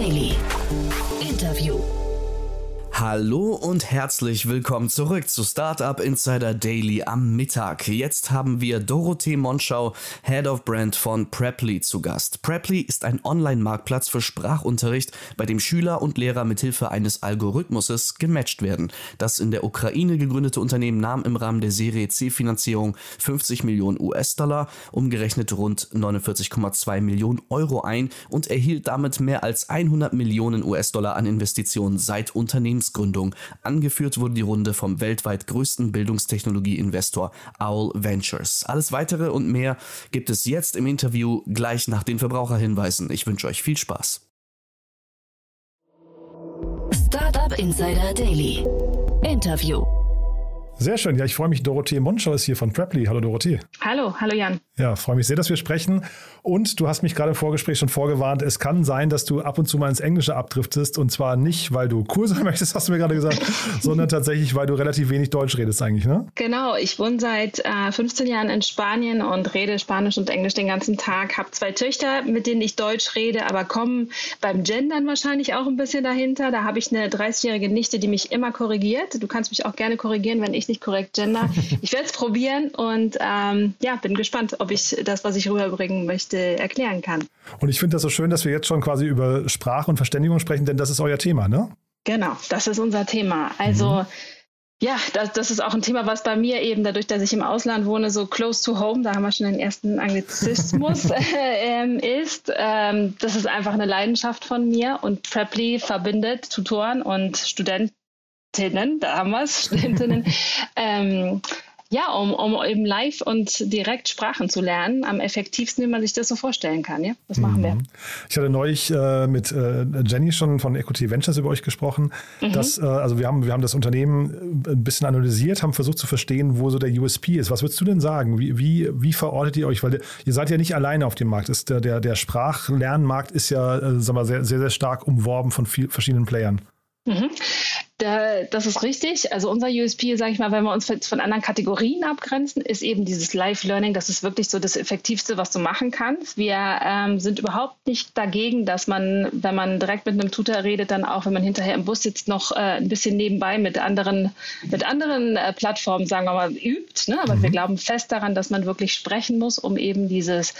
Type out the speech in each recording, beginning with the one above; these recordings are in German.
Daily. Hallo und herzlich willkommen zurück zu Startup Insider Daily am Mittag. Jetzt haben wir Dorothee Monschau, Head of Brand von Preply zu Gast. Preply ist ein Online-Marktplatz für Sprachunterricht, bei dem Schüler und Lehrer mithilfe eines Algorithmuses gematcht werden. Das in der Ukraine gegründete Unternehmen nahm im Rahmen der Serie C-Finanzierung 50 Millionen US-Dollar, umgerechnet rund 49,2 Millionen Euro ein und erhielt damit mehr als 100 Millionen US-Dollar an Investitionen seit Unternehmens Unternehmensgründung. Angeführt wurde die Runde vom weltweit größten Bildungstechnologie-Investor Owl Ventures. Alles weitere und mehr gibt es jetzt im Interview gleich nach den Verbraucherhinweisen. Ich wünsche euch viel Spaß. Startup Insider Daily. Interview. Sehr schön. Ja, ich freue mich. Dorothee Monschau ist hier von Preply. Hallo Dorothee. Hallo, hallo Jan. Ja, freue mich sehr, dass wir sprechen. Und du hast mich gerade im Vorgespräch schon vorgewarnt, es kann sein, dass du ab und zu mal ins Englische abdriftest. Und zwar nicht, weil du cool sein möchtest, hast du mir gerade gesagt, sondern tatsächlich, weil du relativ wenig Deutsch redest eigentlich, ne? Genau, ich wohne seit äh, 15 Jahren in Spanien und rede Spanisch und Englisch den ganzen Tag. Habe zwei Töchter, mit denen ich Deutsch rede, aber kommen beim Gendern wahrscheinlich auch ein bisschen dahinter. Da habe ich eine 30-jährige Nichte, die mich immer korrigiert. Du kannst mich auch gerne korrigieren, wenn ich nicht korrekt gender. Ich werde es probieren und ähm, ja, bin gespannt, ob ich das, was ich rüberbringen möchte, erklären kann. Und ich finde das so schön, dass wir jetzt schon quasi über Sprache und Verständigung sprechen, denn das ist euer Thema, ne? Genau, das ist unser Thema. Also mhm. Ja, das, das ist auch ein Thema, was bei mir eben dadurch, dass ich im Ausland wohne, so close to home, da haben wir schon den ersten Anglizismus, äh, ist. Ähm, das ist einfach eine Leidenschaft von mir und Preply verbindet Tutoren und Studentinnen, da haben wir es, Studentinnen, ähm, ja, um, um eben live und direkt Sprachen zu lernen, am effektivsten, wie man sich das so vorstellen kann. Ja, das machen mhm. wir. Ich hatte neulich äh, mit äh, Jenny schon von Equity Ventures über euch gesprochen. Mhm. Dass, äh, also wir haben, wir haben das Unternehmen äh, ein bisschen analysiert, haben versucht zu verstehen, wo so der USP ist. Was würdest du denn sagen? Wie, wie, wie verortet ihr euch? Weil ihr seid ja nicht alleine auf dem Markt. Ist der, der, der Sprachlernmarkt ist ja äh, sagen wir, sehr, sehr, sehr stark umworben von viel, verschiedenen Playern. Mhm. Da, das ist richtig. Also unser USP, sage ich mal, wenn wir uns von anderen Kategorien abgrenzen, ist eben dieses Live-Learning. Das ist wirklich so das Effektivste, was du machen kannst. Wir ähm, sind überhaupt nicht dagegen, dass man, wenn man direkt mit einem Tutor redet, dann auch, wenn man hinterher im Bus sitzt, noch äh, ein bisschen nebenbei mit anderen, mit anderen äh, Plattformen, sagen wir mal, übt. Ne? Aber mhm. wir glauben fest daran, dass man wirklich sprechen muss, um eben dieses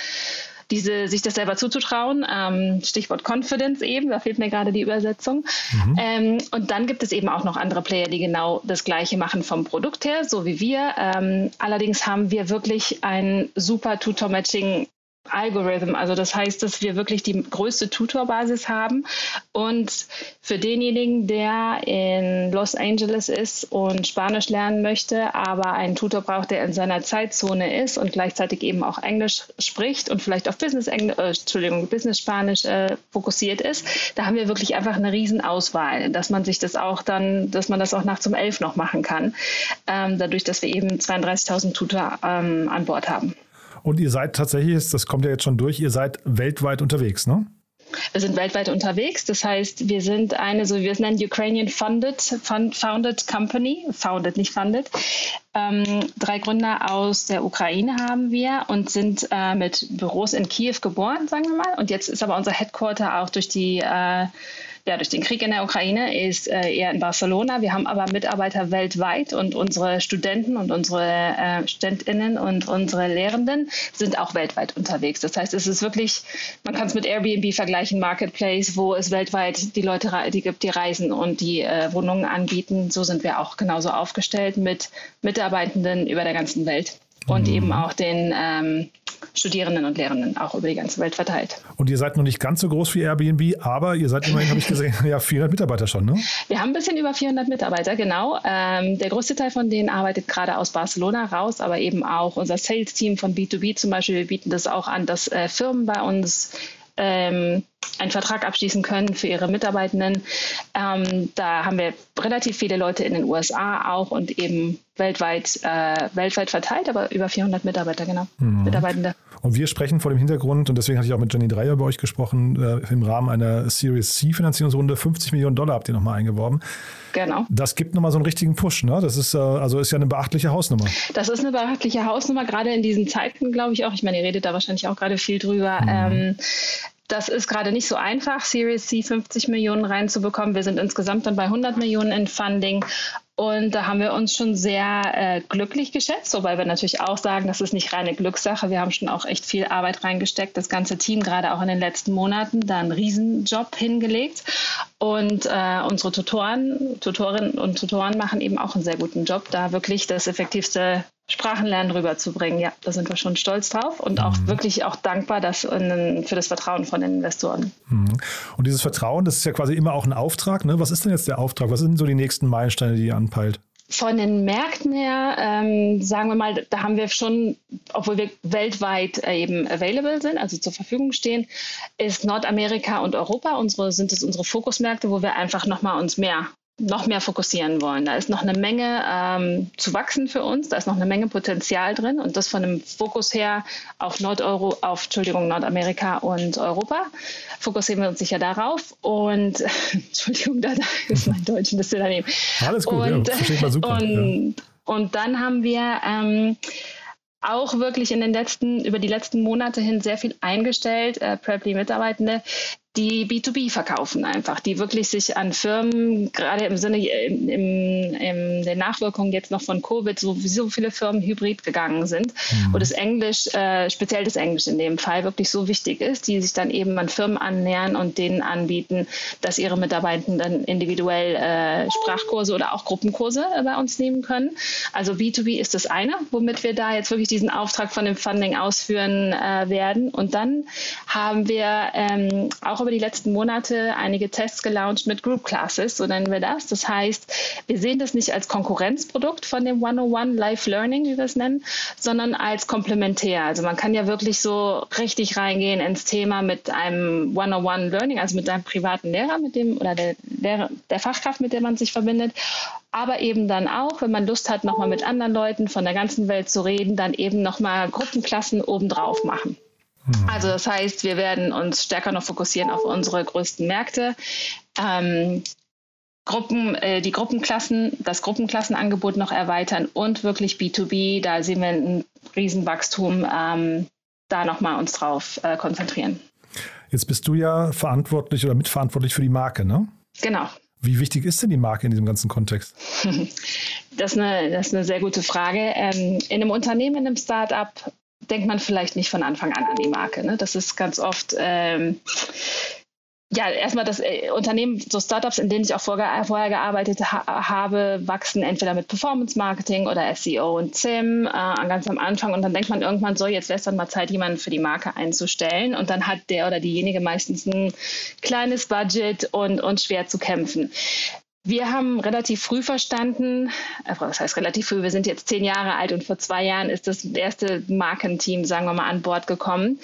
diese, sich das selber zuzutrauen. Ähm, Stichwort Confidence eben, da fehlt mir gerade die Übersetzung. Mhm. Ähm, und dann gibt es eben auch noch andere Player, die genau das Gleiche machen vom Produkt her, so wie wir. Ähm, allerdings haben wir wirklich ein super Tutor-Matching Algorithm. Also das heißt, dass wir wirklich die größte Tutorbasis haben. Und für denjenigen, der in Los Angeles ist und Spanisch lernen möchte, aber einen Tutor braucht, der in seiner Zeitzone ist und gleichzeitig eben auch Englisch spricht und vielleicht auf Business Englisch, äh, Entschuldigung, Business Spanisch äh, fokussiert ist, da haben wir wirklich einfach eine Riesenauswahl, dass man sich das auch dann, dass man das auch nachts um elf noch machen kann, ähm, dadurch, dass wir eben 32.000 Tutor ähm, an Bord haben. Und ihr seid tatsächlich, das kommt ja jetzt schon durch, ihr seid weltweit unterwegs, ne? Wir sind weltweit unterwegs. Das heißt, wir sind eine, so wie wir es nennen, Ukrainian Funded, fund, Founded Company. Founded, nicht funded. Ähm, drei Gründer aus der Ukraine haben wir und sind äh, mit Büros in Kiew geboren, sagen wir mal. Und jetzt ist aber unser Headquarter auch durch die äh, ja, durch den Krieg in der Ukraine ist äh, eher in Barcelona. Wir haben aber Mitarbeiter weltweit und unsere Studenten und unsere äh, Studentinnen und unsere Lehrenden sind auch weltweit unterwegs. Das heißt, es ist wirklich, man kann es mit Airbnb vergleichen, Marketplace, wo es weltweit die Leute die gibt, die reisen und die äh, Wohnungen anbieten. So sind wir auch genauso aufgestellt mit Mitarbeitenden über der ganzen Welt und mhm. eben auch den ähm, Studierenden und Lehrenden auch über die ganze Welt verteilt. Und ihr seid noch nicht ganz so groß wie Airbnb, aber ihr seid immerhin, habe ich gesehen, ja 400 Mitarbeiter schon, ne? Wir haben ein bisschen über 400 Mitarbeiter, genau. Ähm, der größte Teil von denen arbeitet gerade aus Barcelona raus, aber eben auch unser Sales-Team von B2B zum Beispiel. Wir bieten das auch an, dass äh, Firmen bei uns ähm, einen Vertrag abschließen können für ihre Mitarbeitenden. Ähm, da haben wir relativ viele Leute in den USA auch und eben weltweit, äh, weltweit verteilt, aber über 400 Mitarbeiter, genau, mhm. Mitarbeitende. Und wir sprechen vor dem Hintergrund, und deswegen hatte ich auch mit Jenny Dreier bei euch gesprochen, äh, im Rahmen einer Series C Finanzierungsrunde, 50 Millionen Dollar habt ihr nochmal eingeworben. Genau. Das gibt nochmal so einen richtigen Push, ne? Das ist, äh, also ist ja eine beachtliche Hausnummer. Das ist eine beachtliche Hausnummer, gerade in diesen Zeiten, glaube ich auch. Ich meine, ihr redet da wahrscheinlich auch gerade viel drüber. Mhm. Ähm, Das ist gerade nicht so einfach, Series C 50 Millionen reinzubekommen. Wir sind insgesamt dann bei 100 Millionen in Funding und da haben wir uns schon sehr äh, glücklich geschätzt, wobei wir natürlich auch sagen, das ist nicht reine Glückssache. Wir haben schon auch echt viel Arbeit reingesteckt. Das ganze Team, gerade auch in den letzten Monaten, da einen Riesenjob hingelegt. Und äh, unsere Tutoren, Tutorinnen und Tutoren machen eben auch einen sehr guten Job, da wirklich das effektivste Sprachenlernen rüberzubringen. Ja, da sind wir schon stolz drauf und auch mhm. wirklich auch dankbar dass, für das Vertrauen von den Investoren. Mhm. Und dieses Vertrauen, das ist ja quasi immer auch ein Auftrag. Ne? Was ist denn jetzt der Auftrag? Was sind so die nächsten Meilensteine, die ihr anpeilt? Von den Märkten her, ähm, sagen wir mal, da haben wir schon, obwohl wir weltweit eben available sind, also zur Verfügung stehen, ist Nordamerika und Europa unsere, sind es unsere Fokusmärkte, wo wir einfach nochmal uns mehr noch mehr fokussieren wollen. Da ist noch eine Menge ähm, zu wachsen für uns, da ist noch eine Menge Potenzial drin und das von dem Fokus her auf Nordeuro, auf Entschuldigung, Nordamerika und Europa. Fokussieren wir uns sicher darauf und Entschuldigung, da, ist mein Deutsch ein bisschen daneben. Alles gut, und, ja, versteht man super. Und, ja. und dann haben wir ähm, auch wirklich in den letzten, über die letzten Monate hin sehr viel eingestellt, äh, Preply-Mitarbeitende, die B2B verkaufen einfach, die wirklich sich an Firmen, gerade im Sinne im, im, der Nachwirkung jetzt noch von Covid, sowieso viele Firmen hybrid gegangen sind, mhm. wo das Englisch, äh, speziell das Englisch in dem Fall, wirklich so wichtig ist, die sich dann eben an Firmen annähern und denen anbieten, dass ihre Mitarbeitenden dann individuell äh, Sprachkurse oder auch Gruppenkurse äh, bei uns nehmen können. Also B2B ist das eine, womit wir da jetzt wirklich diesen Auftrag von dem Funding ausführen äh, werden. Und dann haben wir ähm, auch auch über die letzten Monate einige Tests gelauncht mit Group Classes, so nennen wir das. Das heißt, wir sehen das nicht als Konkurrenzprodukt von dem 101 Life Learning, wie wir es nennen, sondern als komplementär. Also man kann ja wirklich so richtig reingehen ins Thema mit einem 101 Learning, also mit einem privaten Lehrer, mit dem oder der, Lehrer, der Fachkraft, mit der man sich verbindet aber eben dann auch, wenn man Lust hat, nochmal mit anderen Leuten von der ganzen Welt zu reden, dann eben nochmal Gruppenklassen obendrauf machen. Also das heißt, wir werden uns stärker noch fokussieren auf unsere größten Märkte. Ähm, Gruppen, äh, die Gruppenklassen, das Gruppenklassenangebot noch erweitern und wirklich B2B, da sehen wir ein Riesenwachstum, ähm, da nochmal uns drauf äh, konzentrieren. Jetzt bist du ja verantwortlich oder mitverantwortlich für die Marke, ne? Genau. Wie wichtig ist denn die Marke in diesem ganzen Kontext? Das ist eine, das ist eine sehr gute Frage. Ähm, in einem Unternehmen, in einem Startup denkt man vielleicht nicht von Anfang an an die Marke. Ne? Das ist ganz oft. Ähm, ja, erstmal das äh, Unternehmen, so Startups, in denen ich auch vorher, vorher gearbeitet ha habe, wachsen entweder mit Performance Marketing oder SEO und SIM äh, ganz am Anfang und dann denkt man irgendwann so, jetzt wäre es dann mal Zeit, jemanden für die Marke einzustellen und dann hat der oder diejenige meistens ein kleines Budget und, und schwer zu kämpfen. Wir haben relativ früh verstanden, also das heißt relativ früh, wir sind jetzt zehn Jahre alt und vor zwei Jahren ist das erste Markenteam, sagen wir mal, an Bord gekommen,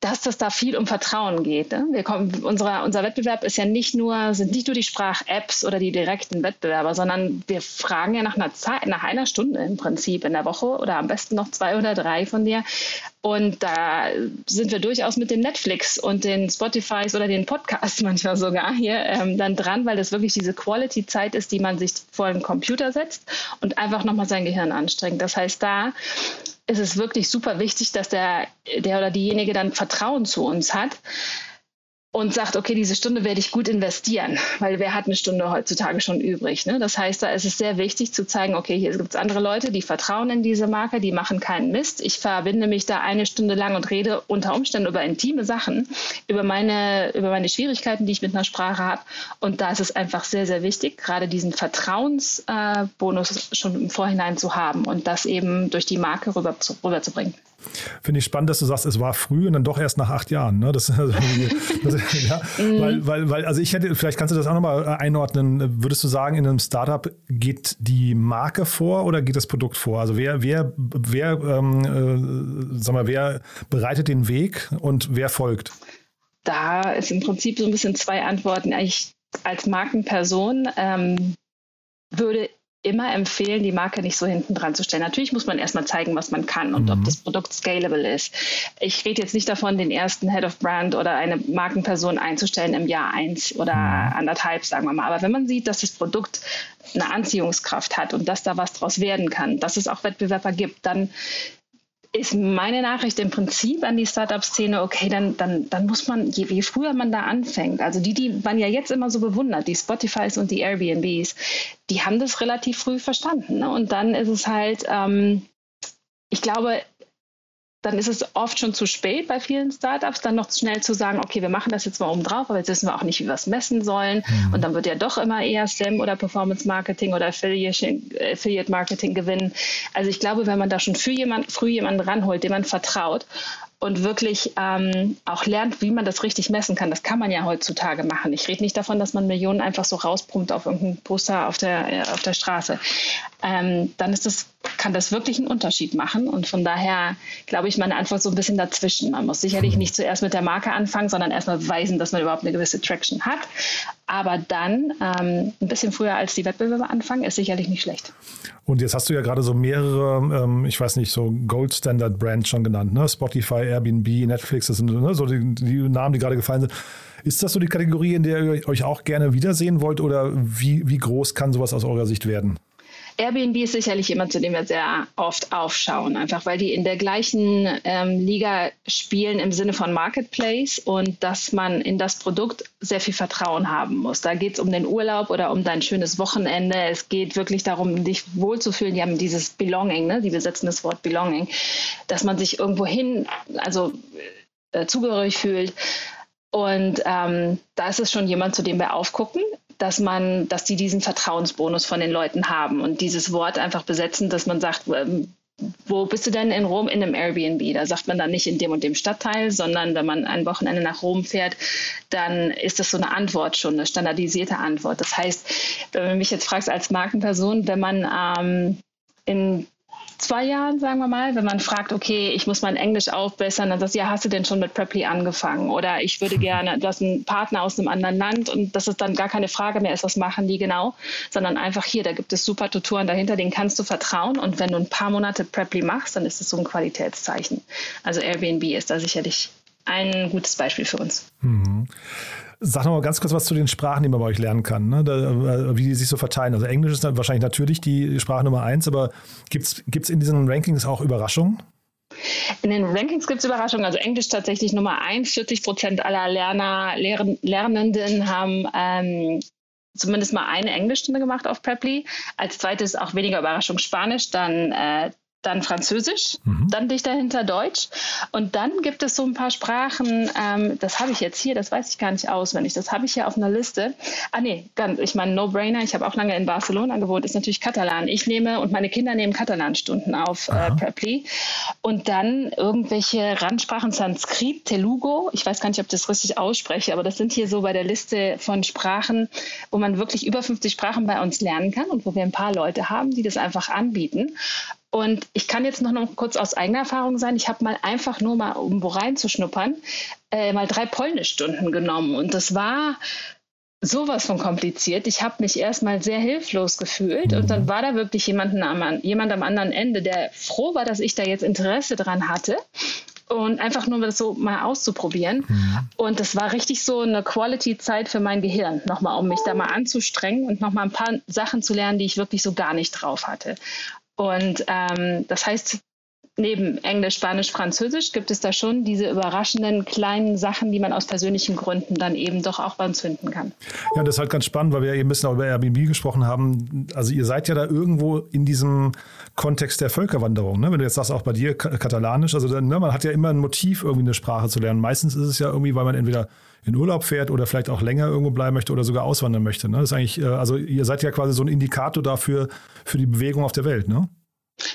dass das da viel um Vertrauen geht. Ne? Kommen, unsere, unser Wettbewerb ist ja nicht nur, sind nicht nur die Sprach-Apps oder die direkten Wettbewerber, sondern wir fragen ja nach einer Zeit, nach einer Stunde im Prinzip in der Woche oder am besten noch zwei oder drei von dir. Und da sind wir durchaus mit den Netflix und den Spotifys oder den Podcasts manchmal sogar hier ähm, dann dran, weil das wirklich diese Quality-Zeit ist, die man sich vor den Computer setzt und einfach nochmal sein Gehirn anstrengt. Das heißt, da ist es wirklich super wichtig, dass der, der oder diejenige dann Vertrauen zu uns hat und sagt, okay, diese Stunde werde ich gut investieren, weil wer hat eine Stunde heutzutage schon übrig? Ne? Das heißt, da ist es sehr wichtig zu zeigen, okay, hier gibt es andere Leute, die vertrauen in diese Marke, die machen keinen Mist. Ich verbinde mich da eine Stunde lang und rede unter Umständen über intime Sachen, über meine, über meine Schwierigkeiten, die ich mit einer Sprache habe. Und da ist es einfach sehr, sehr wichtig, gerade diesen Vertrauensbonus äh, schon im Vorhinein zu haben und das eben durch die Marke rüber, rüberzubringen. Finde ich spannend, dass du sagst, es war früh und dann doch erst nach acht Jahren. Ne? Das, also, das, ja, mhm. weil, weil, weil, also ich hätte, vielleicht kannst du das auch nochmal einordnen. Würdest du sagen, in einem Startup geht die Marke vor oder geht das Produkt vor? Also wer, wer, wer, ähm, äh, sag mal, wer bereitet den Weg und wer folgt? Da ist im Prinzip so ein bisschen zwei Antworten. Ich als Markenperson ähm, würde immer empfehlen, die Marke nicht so hinten dran zu stellen. Natürlich muss man erstmal zeigen, was man kann und mhm. ob das Produkt scalable ist. Ich rede jetzt nicht davon, den ersten Head of Brand oder eine Markenperson einzustellen im Jahr eins oder mhm. anderthalb, sagen wir mal. Aber wenn man sieht, dass das Produkt eine Anziehungskraft hat und dass da was draus werden kann, dass es auch Wettbewerber gibt, dann ist meine Nachricht im Prinzip an die Startup-Szene, okay, dann, dann, dann muss man, je, je, früher man da anfängt, also die, die man ja jetzt immer so bewundert, die Spotifys und die Airbnbs, die haben das relativ früh verstanden. Ne? Und dann ist es halt, ähm, ich glaube, dann ist es oft schon zu spät bei vielen Startups, dann noch schnell zu sagen, okay, wir machen das jetzt mal oben drauf, aber jetzt wissen wir auch nicht, wie wir es messen sollen. Mhm. Und dann wird ja doch immer eher STEM oder Performance Marketing oder Affiliate Marketing gewinnen. Also ich glaube, wenn man da schon früh, jemand, früh jemanden ranholt, dem man vertraut und wirklich ähm, auch lernt, wie man das richtig messen kann. Das kann man ja heutzutage machen. Ich rede nicht davon, dass man Millionen einfach so rauspumpt auf irgendein Poster auf der, äh, auf der Straße. Ähm, dann ist das, kann das wirklich einen Unterschied machen. Und von daher glaube ich, meine Antwort so ein bisschen dazwischen. Man muss sicherlich nicht zuerst mit der Marke anfangen, sondern erstmal beweisen, dass man überhaupt eine gewisse Traction hat. Aber dann ähm, ein bisschen früher als die Wettbewerber anfangen, ist sicherlich nicht schlecht. Und jetzt hast du ja gerade so mehrere, ähm, ich weiß nicht, so Gold Standard Brands schon genannt, ne? Spotify, Airbnb, Netflix, das sind ne, so die, die Namen, die gerade gefallen sind. Ist das so die Kategorie, in der ihr euch auch gerne wiedersehen wollt oder wie, wie groß kann sowas aus eurer Sicht werden? Airbnb ist sicherlich jemand, zu dem wir sehr oft aufschauen, einfach weil die in der gleichen ähm, Liga spielen im Sinne von Marketplace und dass man in das Produkt sehr viel Vertrauen haben muss. Da geht es um den Urlaub oder um dein schönes Wochenende. Es geht wirklich darum, dich wohlzufühlen. Die haben dieses Belonging, ne? die besetzen das Wort Belonging, dass man sich irgendwo hin, also äh, zugehörig fühlt. Und ähm, da ist es schon jemand, zu dem wir aufgucken dass man, dass die diesen Vertrauensbonus von den Leuten haben und dieses Wort einfach besetzen, dass man sagt, ähm, wo bist du denn in Rom in einem Airbnb? Da sagt man dann nicht in dem und dem Stadtteil, sondern wenn man ein Wochenende nach Rom fährt, dann ist das so eine Antwort schon, eine standardisierte Antwort. Das heißt, wenn du mich jetzt fragst als Markenperson, wenn man ähm, in zwei Jahren, sagen wir mal, wenn man fragt, okay, ich muss mein Englisch aufbessern, dann sagst du, ja, hast du denn schon mit Preply angefangen? Oder ich würde gerne, du hast einen Partner aus einem anderen Land und das ist dann gar keine Frage mehr ist, was machen die genau, sondern einfach hier, da gibt es super Tutoren dahinter, denen kannst du vertrauen und wenn du ein paar Monate Preply machst, dann ist es so ein Qualitätszeichen. Also Airbnb ist da sicherlich ein gutes Beispiel für uns. Mhm. Sag noch mal ganz kurz was zu den Sprachen, die man bei euch lernen kann, ne? da, äh, wie die sich so verteilen. Also Englisch ist dann wahrscheinlich natürlich die Sprache Nummer eins, aber gibt es in diesen Rankings auch Überraschungen? In den Rankings gibt es Überraschungen. Also Englisch tatsächlich Nummer eins. 40 Prozent aller Lerner, Lern, Lernenden haben ähm, zumindest mal eine Englischstunde gemacht auf Preply. Als zweites auch weniger Überraschung Spanisch, dann äh, dann Französisch, mhm. dann dicht dahinter Deutsch. Und dann gibt es so ein paar Sprachen, ähm, das habe ich jetzt hier, das weiß ich gar nicht auswendig, das habe ich hier auf einer Liste. Ah nee, ganz, ich meine No-Brainer, ich habe auch lange in Barcelona gewohnt, ist natürlich Katalan. Ich nehme und meine Kinder nehmen Katalan-Stunden auf äh, Preply. Und dann irgendwelche Randsprachen, Sanskrit, Telugu, ich weiß gar nicht, ob ich das richtig ausspreche, aber das sind hier so bei der Liste von Sprachen, wo man wirklich über 50 Sprachen bei uns lernen kann und wo wir ein paar Leute haben, die das einfach anbieten. Und ich kann jetzt noch, noch kurz aus eigener Erfahrung sein, ich habe mal einfach nur mal, um wo reinzuschnuppern, äh, mal drei Polnischstunden genommen. Und das war sowas von kompliziert. Ich habe mich erstmal sehr hilflos gefühlt und dann war da wirklich jemand am, jemand am anderen Ende, der froh war, dass ich da jetzt Interesse dran hatte und einfach nur das so mal auszuprobieren. Mhm. Und das war richtig so eine Quality-Zeit für mein Gehirn, nochmal, um mich da mal anzustrengen und nochmal ein paar Sachen zu lernen, die ich wirklich so gar nicht drauf hatte. Und ähm, das heißt, neben Englisch, Spanisch, Französisch gibt es da schon diese überraschenden kleinen Sachen, die man aus persönlichen Gründen dann eben doch auch beim Zünden kann. Ja, das ist halt ganz spannend, weil wir ja eben ein bisschen auch über Airbnb gesprochen haben. Also ihr seid ja da irgendwo in diesem Kontext der Völkerwanderung. Ne? Wenn du jetzt sagst, auch bei dir Katalanisch, also ne, man hat ja immer ein Motiv, irgendwie eine Sprache zu lernen. Meistens ist es ja irgendwie, weil man entweder in Urlaub fährt oder vielleicht auch länger irgendwo bleiben möchte oder sogar auswandern möchte. Ne? Das ist eigentlich, äh, also ihr seid ja quasi so ein Indikator dafür für die Bewegung auf der Welt, ne?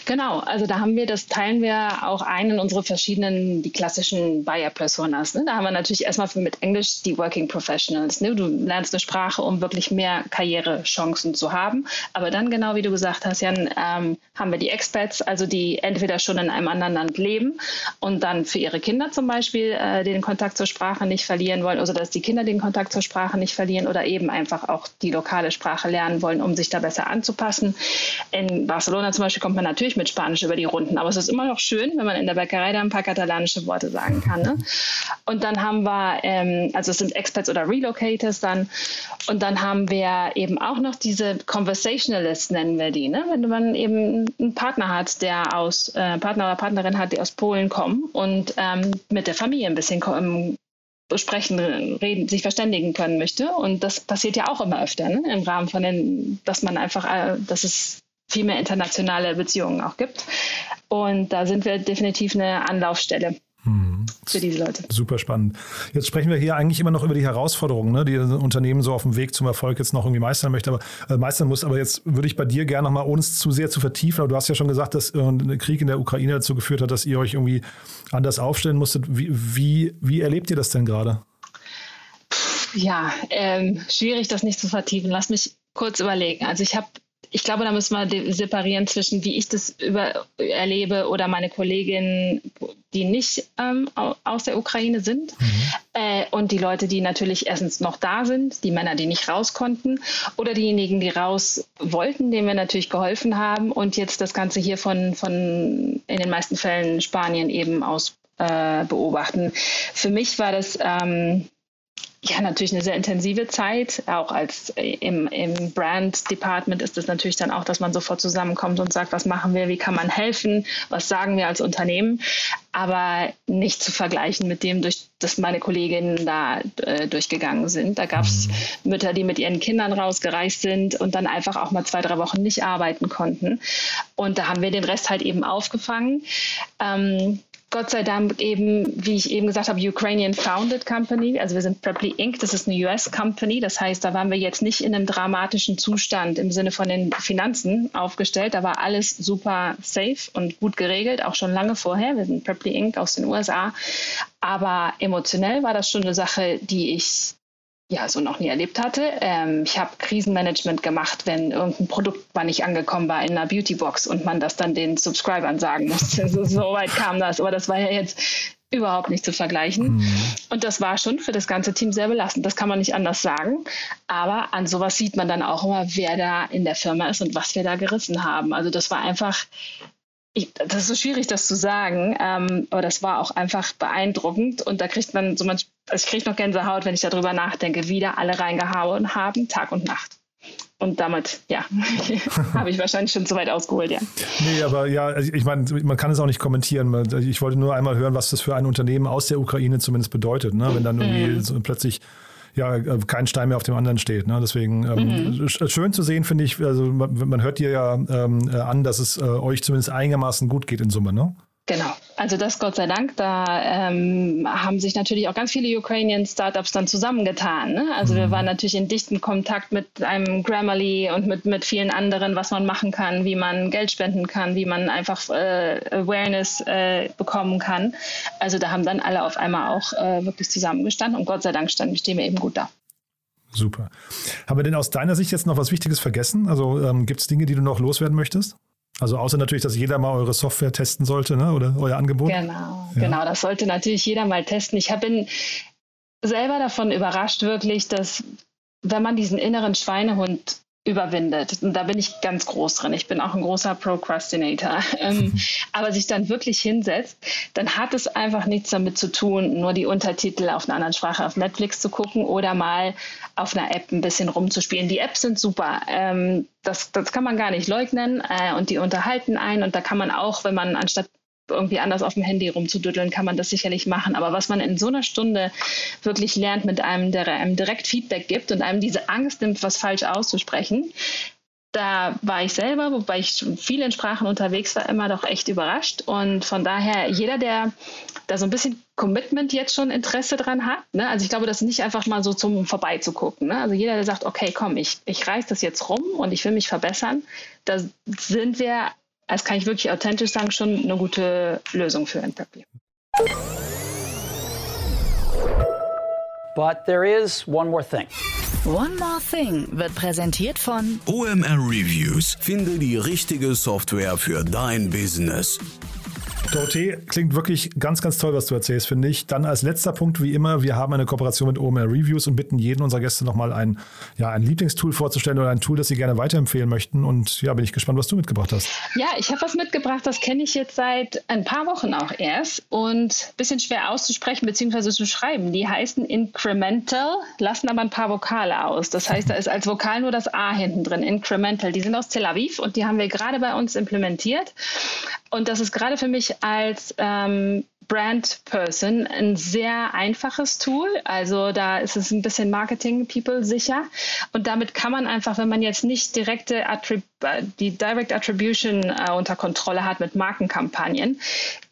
Genau, also da haben wir, das teilen wir auch ein in unsere verschiedenen, die klassischen Buyer-Personas. Ne? Da haben wir natürlich erstmal mit Englisch die Working Professionals. Ne? Du lernst eine Sprache, um wirklich mehr Karrierechancen zu haben. Aber dann, genau wie du gesagt hast, Jan, ähm, haben wir die Expats, also die entweder schon in einem anderen Land leben und dann für ihre Kinder zum Beispiel äh, den Kontakt zur Sprache nicht verlieren wollen, also dass die Kinder den Kontakt zur Sprache nicht verlieren oder eben einfach auch die lokale Sprache lernen wollen, um sich da besser anzupassen. In Barcelona zum Beispiel kommt man natürlich natürlich mit Spanisch über die Runden, aber es ist immer noch schön, wenn man in der Bäckerei da ein paar katalanische Worte sagen kann. Ne? Und dann haben wir, ähm, also es sind Expats oder Relocators dann, und dann haben wir eben auch noch diese Conversationalists, nennen wir die, ne? wenn man eben einen Partner hat, der aus, äh, Partner oder Partnerin hat, die aus Polen kommen und ähm, mit der Familie ein bisschen sprechen, reden, sich verständigen können möchte. Und das passiert ja auch immer öfter ne? im Rahmen von den, dass man einfach, äh, dass es viel mehr internationale Beziehungen auch gibt. Und da sind wir definitiv eine Anlaufstelle. Mhm. Für diese Leute. Super spannend. Jetzt sprechen wir hier eigentlich immer noch über die Herausforderungen, ne, die ein Unternehmen so auf dem Weg zum Erfolg jetzt noch irgendwie meistern möchte, aber äh, meistern muss. Aber jetzt würde ich bei dir gerne nochmal, ohne es zu sehr zu vertiefen, aber du hast ja schon gesagt, dass äh, der Krieg in der Ukraine dazu geführt hat, dass ihr euch irgendwie anders aufstellen musstet. Wie, wie, wie erlebt ihr das denn gerade? Ja, ähm, schwierig, das nicht zu vertiefen. Lass mich kurz überlegen. Also ich habe ich glaube, da müssen wir separieren zwischen, wie ich das über, erlebe oder meine Kolleginnen, die nicht ähm, aus der Ukraine sind mhm. äh, und die Leute, die natürlich erstens noch da sind, die Männer, die nicht raus konnten oder diejenigen, die raus wollten, denen wir natürlich geholfen haben und jetzt das Ganze hier von, von in den meisten Fällen Spanien eben aus äh, beobachten. Für mich war das ähm, ja, natürlich eine sehr intensive Zeit. Auch als äh, im, im Brand Department ist es natürlich dann auch, dass man sofort zusammenkommt und sagt, was machen wir, wie kann man helfen, was sagen wir als Unternehmen. Aber nicht zu vergleichen mit dem, durch das meine Kolleginnen da äh, durchgegangen sind. Da gab es mhm. Mütter, die mit ihren Kindern rausgereist sind und dann einfach auch mal zwei, drei Wochen nicht arbeiten konnten. Und da haben wir den Rest halt eben aufgefangen. Ähm, Gott sei Dank eben, wie ich eben gesagt habe, Ukrainian Founded Company. Also wir sind Preply Inc., das ist eine US Company. Das heißt, da waren wir jetzt nicht in einem dramatischen Zustand im Sinne von den Finanzen aufgestellt. Da war alles super safe und gut geregelt, auch schon lange vorher. Wir sind Preply Inc. aus den USA. Aber emotionell war das schon eine Sache, die ich ja so noch nie erlebt hatte. Ähm, ich habe Krisenmanagement gemacht, wenn irgendein Produkt mal nicht angekommen war in einer Beautybox und man das dann den Subscribern sagen musste. so, so weit kam das, aber das war ja jetzt überhaupt nicht zu vergleichen. Mhm. Und das war schon für das ganze Team sehr belastend. Das kann man nicht anders sagen. Aber an sowas sieht man dann auch immer, wer da in der Firma ist und was wir da gerissen haben. Also das war einfach ich, das ist so schwierig, das zu sagen, ähm, aber das war auch einfach beeindruckend und da kriegt man so manch, also ich kriege noch Gänsehaut, wenn ich darüber nachdenke, wie da alle reingehauen haben, Tag und Nacht. Und damit, ja, habe ich wahrscheinlich schon zu weit ausgeholt, ja. Nee, aber ja, also ich meine, man kann es auch nicht kommentieren. Ich wollte nur einmal hören, was das für ein Unternehmen aus der Ukraine zumindest bedeutet, ne? wenn dann irgendwie mm. so plötzlich ja äh, kein Stein mehr auf dem anderen steht. Ne? Deswegen ähm, mhm. schön zu sehen, finde ich. Also man, man, hört dir ja ähm, äh, an, dass es äh, euch zumindest einigermaßen gut geht in Summe, ne? Genau, also das Gott sei Dank, da ähm, haben sich natürlich auch ganz viele Ukrainian Startups dann zusammengetan. Ne? Also mhm. wir waren natürlich in dichtem Kontakt mit einem Grammarly und mit, mit vielen anderen, was man machen kann, wie man Geld spenden kann, wie man einfach äh, Awareness äh, bekommen kann. Also da haben dann alle auf einmal auch äh, wirklich zusammengestanden und Gott sei Dank standen, stehen wir eben gut da. Super. Haben wir denn aus deiner Sicht jetzt noch was Wichtiges vergessen? Also ähm, gibt es Dinge, die du noch loswerden möchtest? Also außer natürlich, dass jeder mal eure Software testen sollte, ne? oder euer Angebot. Genau, ja. genau, das sollte natürlich jeder mal testen. Ich bin selber davon überrascht, wirklich, dass wenn man diesen inneren Schweinehund überwindet. Und da bin ich ganz groß drin. Ich bin auch ein großer Procrastinator. Ähm, aber sich dann wirklich hinsetzt, dann hat es einfach nichts damit zu tun, nur die Untertitel auf einer anderen Sprache auf Netflix zu gucken oder mal auf einer App ein bisschen rumzuspielen. Die Apps sind super. Ähm, das, das kann man gar nicht leugnen. Äh, und die unterhalten einen. Und da kann man auch, wenn man anstatt irgendwie anders auf dem Handy rumzudütteln, kann man das sicherlich machen. Aber was man in so einer Stunde wirklich lernt mit einem, der einem direkt Feedback gibt und einem diese Angst nimmt, was falsch auszusprechen, da war ich selber, wobei ich viel in Sprachen unterwegs war, immer doch echt überrascht. Und von daher, jeder, der da so ein bisschen Commitment jetzt schon Interesse dran hat, ne? also ich glaube, das ist nicht einfach mal so zum Vorbeizugucken. Ne? Also jeder, der sagt, okay, komm, ich, ich reiß das jetzt rum und ich will mich verbessern, da sind wir das kann ich wirklich authentisch sagen, schon eine gute Lösung für ein Papier. But there is one more thing. One More Thing wird präsentiert von OMR Reviews. Finde die richtige Software für dein Business. Dorothee, klingt wirklich ganz, ganz toll, was du erzählst, finde ich. Dann als letzter Punkt, wie immer, wir haben eine Kooperation mit OMR Reviews und bitten jeden unserer Gäste nochmal ein, ja, ein Lieblingstool vorzustellen oder ein Tool, das sie gerne weiterempfehlen möchten. Und ja, bin ich gespannt, was du mitgebracht hast. Ja, ich habe was mitgebracht, das kenne ich jetzt seit ein paar Wochen auch erst und ein bisschen schwer auszusprechen bzw. zu schreiben. Die heißen Incremental, lassen aber ein paar Vokale aus. Das heißt, da ist als Vokal nur das A hinten drin, Incremental. Die sind aus Tel Aviv und die haben wir gerade bei uns implementiert. Und das ist gerade für mich als ähm, Brand Person ein sehr einfaches Tool. Also da ist es ein bisschen Marketing People sicher. Und damit kann man einfach, wenn man jetzt nicht direkte Attrib die Direct Attribution äh, unter Kontrolle hat mit Markenkampagnen,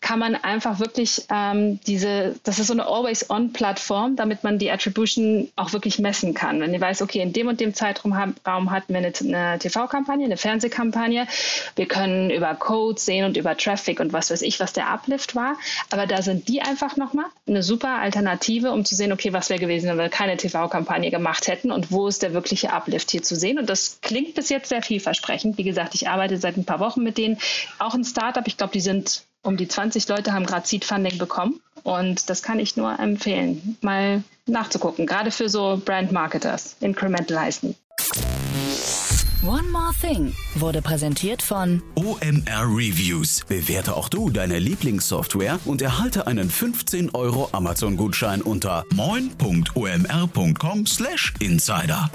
kann man einfach wirklich ähm, diese, das ist so eine Always-On-Plattform, damit man die Attribution auch wirklich messen kann. Wenn ihr weiß, okay, in dem und dem Zeitraum Raum hatten wir eine, eine TV-Kampagne, eine Fernsehkampagne, wir können über Codes sehen und über Traffic und was weiß ich, was der Uplift war. Aber da sind die einfach nochmal eine super Alternative, um zu sehen, okay, was wäre gewesen, wenn wir keine TV-Kampagne gemacht hätten und wo ist der wirkliche Uplift hier zu sehen. Und das klingt bis jetzt sehr vielversprechend. Wie gesagt, ich arbeite seit ein paar Wochen mit denen. Auch ein Startup, ich glaube, die sind um die 20 Leute haben gerade Seed Funding bekommen. Und das kann ich nur empfehlen, mal nachzugucken, gerade für so Brand Marketers. Incremental heißen. One More Thing wurde präsentiert von OMR Reviews. Bewerte auch du deine Lieblingssoftware und erhalte einen 15 Euro Amazon-Gutschein unter moin.omr.com/insider.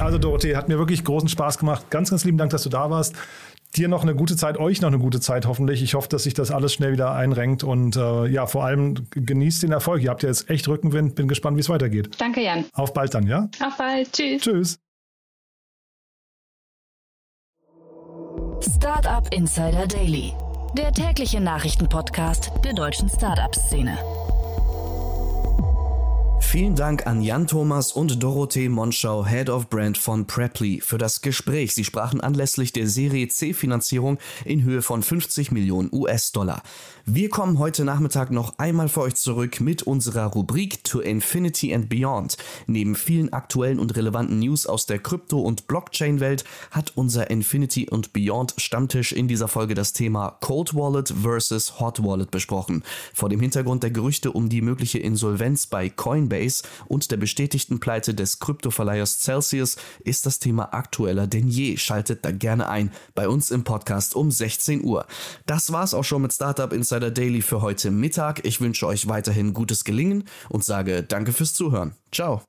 Also Dorothee, hat mir wirklich großen Spaß gemacht. Ganz, ganz lieben Dank, dass du da warst. Dir noch eine gute Zeit, euch noch eine gute Zeit hoffentlich. Ich hoffe, dass sich das alles schnell wieder einrenkt und äh, ja, vor allem genießt den Erfolg. Ihr habt ja jetzt echt Rückenwind. Bin gespannt, wie es weitergeht. Danke, Jan. Auf bald dann, ja? Auf bald. Tschüss. Tschüss. Startup Insider Daily, der tägliche Nachrichtenpodcast der deutschen Startup-Szene. Vielen Dank an Jan Thomas und Dorothee Monschau, Head of Brand von Preply, für das Gespräch. Sie sprachen anlässlich der Serie C-Finanzierung in Höhe von 50 Millionen US-Dollar. Wir kommen heute Nachmittag noch einmal für euch zurück mit unserer Rubrik To Infinity and Beyond. Neben vielen aktuellen und relevanten News aus der Krypto- und Blockchain-Welt hat unser Infinity und Beyond Stammtisch in dieser Folge das Thema Cold Wallet versus Hot Wallet besprochen. Vor dem Hintergrund der Gerüchte um die mögliche Insolvenz bei Coinbase Coinbase und der bestätigten Pleite des Kryptoverleihers Celsius ist das Thema aktueller denn je. Schaltet da gerne ein bei uns im Podcast um 16 Uhr. Das war's auch schon mit Startup Insider Daily für heute Mittag. Ich wünsche euch weiterhin gutes Gelingen und sage danke fürs Zuhören. Ciao.